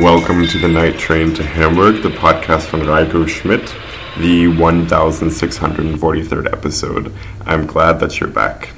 Welcome to the Night Train to Hamburg, the podcast from Raiko Schmidt, the 1643rd episode. I'm glad that you're back.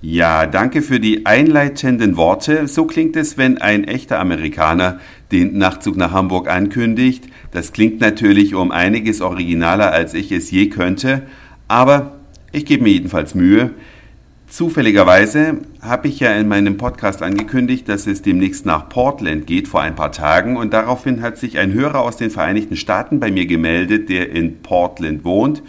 Ja, danke für die einleitenden Worte. So klingt es, wenn ein echter Amerikaner den Nachtzug nach Hamburg ankündigt. Das klingt natürlich um einiges originaler, als ich es je könnte, aber ich gebe mir jedenfalls Mühe. Zufälligerweise habe ich ja in meinem Podcast angekündigt, dass es demnächst nach Portland geht vor ein paar Tagen und daraufhin hat sich ein Hörer aus den Vereinigten Staaten bei mir gemeldet, der in Portland wohnt.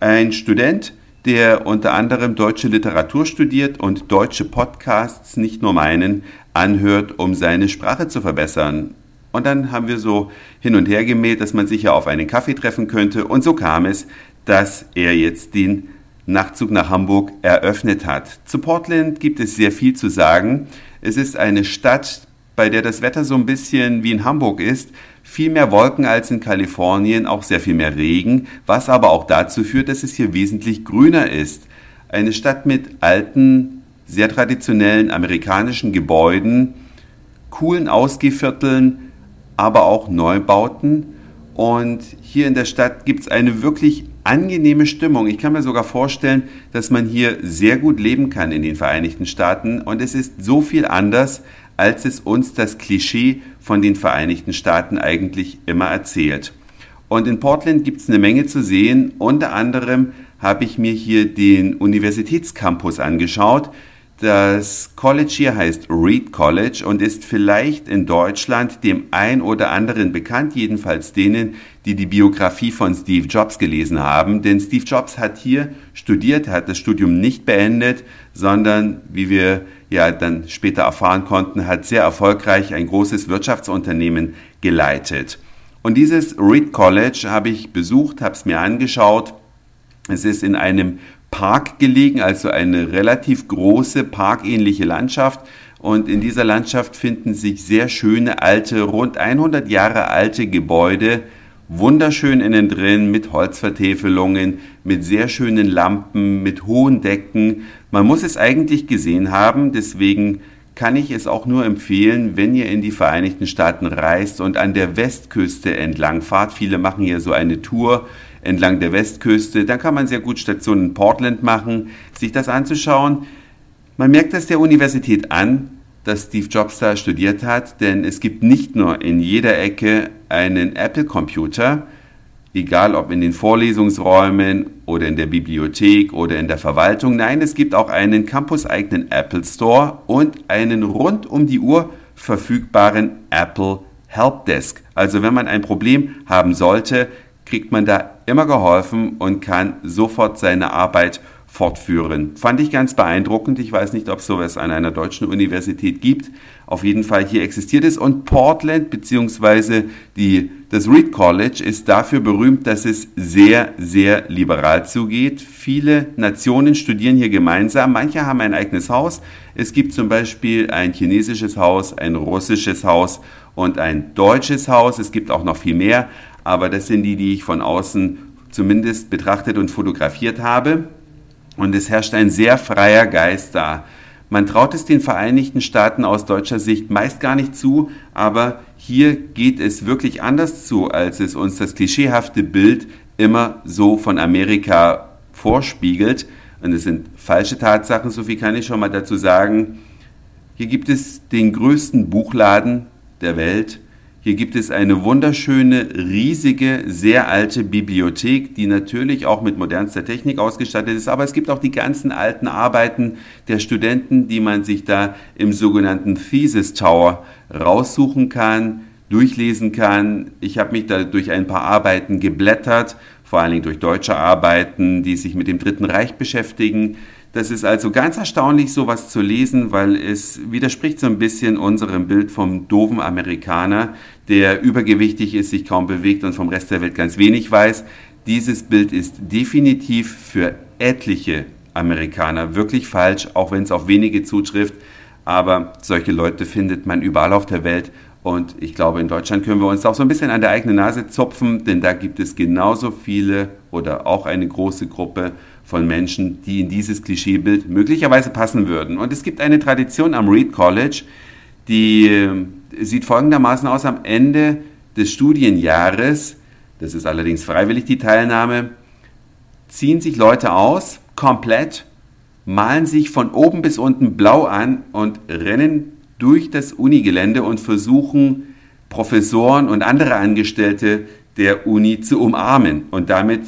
Ein Student, der unter anderem deutsche Literatur studiert und deutsche Podcasts, nicht nur meinen, anhört, um seine Sprache zu verbessern. Und dann haben wir so hin und her gemäht, dass man sich ja auf einen Kaffee treffen könnte. Und so kam es, dass er jetzt den Nachtzug nach Hamburg eröffnet hat. Zu Portland gibt es sehr viel zu sagen. Es ist eine Stadt, bei der das Wetter so ein bisschen wie in Hamburg ist. Viel mehr Wolken als in Kalifornien, auch sehr viel mehr Regen, was aber auch dazu führt, dass es hier wesentlich grüner ist. Eine Stadt mit alten, sehr traditionellen amerikanischen Gebäuden, coolen Ausgehvierteln, aber auch Neubauten. Und hier in der Stadt gibt es eine wirklich angenehme Stimmung. Ich kann mir sogar vorstellen, dass man hier sehr gut leben kann in den Vereinigten Staaten. Und es ist so viel anders, als es uns das Klischee von den Vereinigten Staaten eigentlich immer erzählt. Und in Portland gibt es eine Menge zu sehen. Unter anderem habe ich mir hier den Universitätscampus angeschaut. Das College hier heißt Reed College und ist vielleicht in Deutschland dem ein oder anderen bekannt, jedenfalls denen, die die Biografie von Steve Jobs gelesen haben. Denn Steve Jobs hat hier studiert, hat das Studium nicht beendet, sondern, wie wir ja dann später erfahren konnten, hat sehr erfolgreich ein großes Wirtschaftsunternehmen geleitet. Und dieses Reed College habe ich besucht, habe es mir angeschaut. Es ist in einem Park gelegen, also eine relativ große parkähnliche Landschaft. Und in dieser Landschaft finden sich sehr schöne alte, rund 100 Jahre alte Gebäude, wunderschön innen drin mit Holzvertäfelungen, mit sehr schönen Lampen, mit hohen Decken. Man muss es eigentlich gesehen haben, deswegen kann ich es auch nur empfehlen, wenn ihr in die Vereinigten Staaten reist und an der Westküste entlang fahrt. Viele machen hier so eine Tour entlang der Westküste. Dann kann man sehr gut Stationen in Portland machen, sich das anzuschauen. Man merkt das der Universität an, dass Steve Jobs da studiert hat, denn es gibt nicht nur in jeder Ecke einen Apple-Computer, egal ob in den Vorlesungsräumen oder in der Bibliothek oder in der Verwaltung. Nein, es gibt auch einen campuseigenen Apple Store und einen rund um die Uhr verfügbaren Apple Helpdesk. Also wenn man ein Problem haben sollte, kriegt man da immer geholfen und kann sofort seine Arbeit fortführen. Fand ich ganz beeindruckend. Ich weiß nicht, ob es sowas an einer deutschen Universität gibt. Auf jeden Fall hier existiert es. Und Portland bzw. das Reed College ist dafür berühmt, dass es sehr, sehr liberal zugeht. Viele Nationen studieren hier gemeinsam. Manche haben ein eigenes Haus. Es gibt zum Beispiel ein chinesisches Haus, ein russisches Haus und ein deutsches Haus. Es gibt auch noch viel mehr aber das sind die, die ich von außen zumindest betrachtet und fotografiert habe. Und es herrscht ein sehr freier Geist da. Man traut es den Vereinigten Staaten aus deutscher Sicht meist gar nicht zu, aber hier geht es wirklich anders zu, als es uns das klischeehafte Bild immer so von Amerika vorspiegelt. Und es sind falsche Tatsachen, so viel kann ich schon mal dazu sagen. Hier gibt es den größten Buchladen der Welt. Hier gibt es eine wunderschöne, riesige, sehr alte Bibliothek, die natürlich auch mit modernster Technik ausgestattet ist, aber es gibt auch die ganzen alten Arbeiten der Studenten, die man sich da im sogenannten Thesis Tower raussuchen kann, durchlesen kann. Ich habe mich da durch ein paar Arbeiten geblättert, vor allen Dingen durch deutsche Arbeiten, die sich mit dem Dritten Reich beschäftigen. Das ist also ganz erstaunlich, sowas zu lesen, weil es widerspricht so ein bisschen unserem Bild vom doofen Amerikaner, der übergewichtig ist, sich kaum bewegt und vom Rest der Welt ganz wenig weiß. Dieses Bild ist definitiv für etliche Amerikaner wirklich falsch, auch wenn es auf wenige zutrifft. Aber solche Leute findet man überall auf der Welt. Und ich glaube, in Deutschland können wir uns auch so ein bisschen an der eigenen Nase zupfen, denn da gibt es genauso viele oder auch eine große Gruppe von Menschen, die in dieses Klischeebild möglicherweise passen würden. Und es gibt eine Tradition am Reed College, Die äh, sieht folgendermaßen aus am Ende des Studienjahres, das ist allerdings freiwillig die Teilnahme, ziehen sich Leute aus, komplett, malen sich von oben bis unten blau an und rennen durch das Unigelände und versuchen, Professoren und andere Angestellte der Uni zu umarmen und damit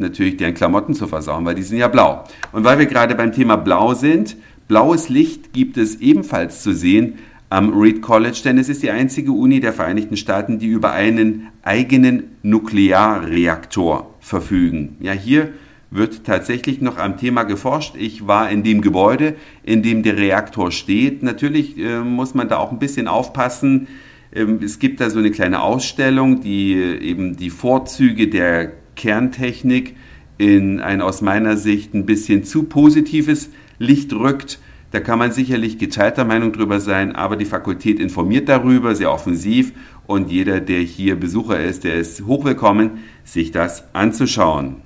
natürlich deren Klamotten zu versauen, weil die sind ja blau. Und weil wir gerade beim Thema Blau sind, blaues Licht gibt es ebenfalls zu sehen am Reed College, denn es ist die einzige Uni der Vereinigten Staaten, die über einen eigenen Nuklearreaktor verfügen. Ja, hier wird tatsächlich noch am Thema geforscht. Ich war in dem Gebäude, in dem der Reaktor steht. Natürlich äh, muss man da auch ein bisschen aufpassen. Ähm, es gibt da so eine kleine Ausstellung, die äh, eben die Vorzüge der Kerntechnik in ein aus meiner Sicht ein bisschen zu positives Licht rückt. Da kann man sicherlich geteilter Meinung drüber sein, aber die Fakultät informiert darüber sehr offensiv und jeder, der hier Besucher ist, der ist hochwillkommen, sich das anzuschauen.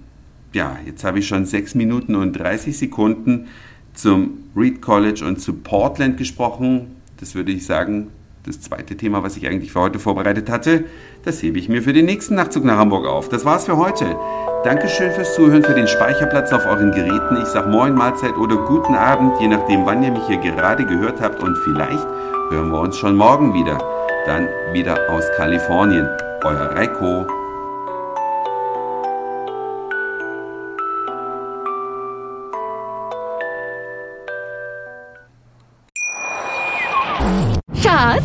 Ja, jetzt habe ich schon 6 Minuten und 30 Sekunden zum Reed College und zu Portland gesprochen. Das würde ich sagen, das zweite Thema, was ich eigentlich für heute vorbereitet hatte, das hebe ich mir für den nächsten Nachtzug nach Hamburg auf. Das war's für heute. Dankeschön fürs Zuhören, für den Speicherplatz auf euren Geräten. Ich sage Moin, Mahlzeit oder guten Abend, je nachdem, wann ihr mich hier gerade gehört habt. Und vielleicht hören wir uns schon morgen wieder. Dann wieder aus Kalifornien. Euer Reiko.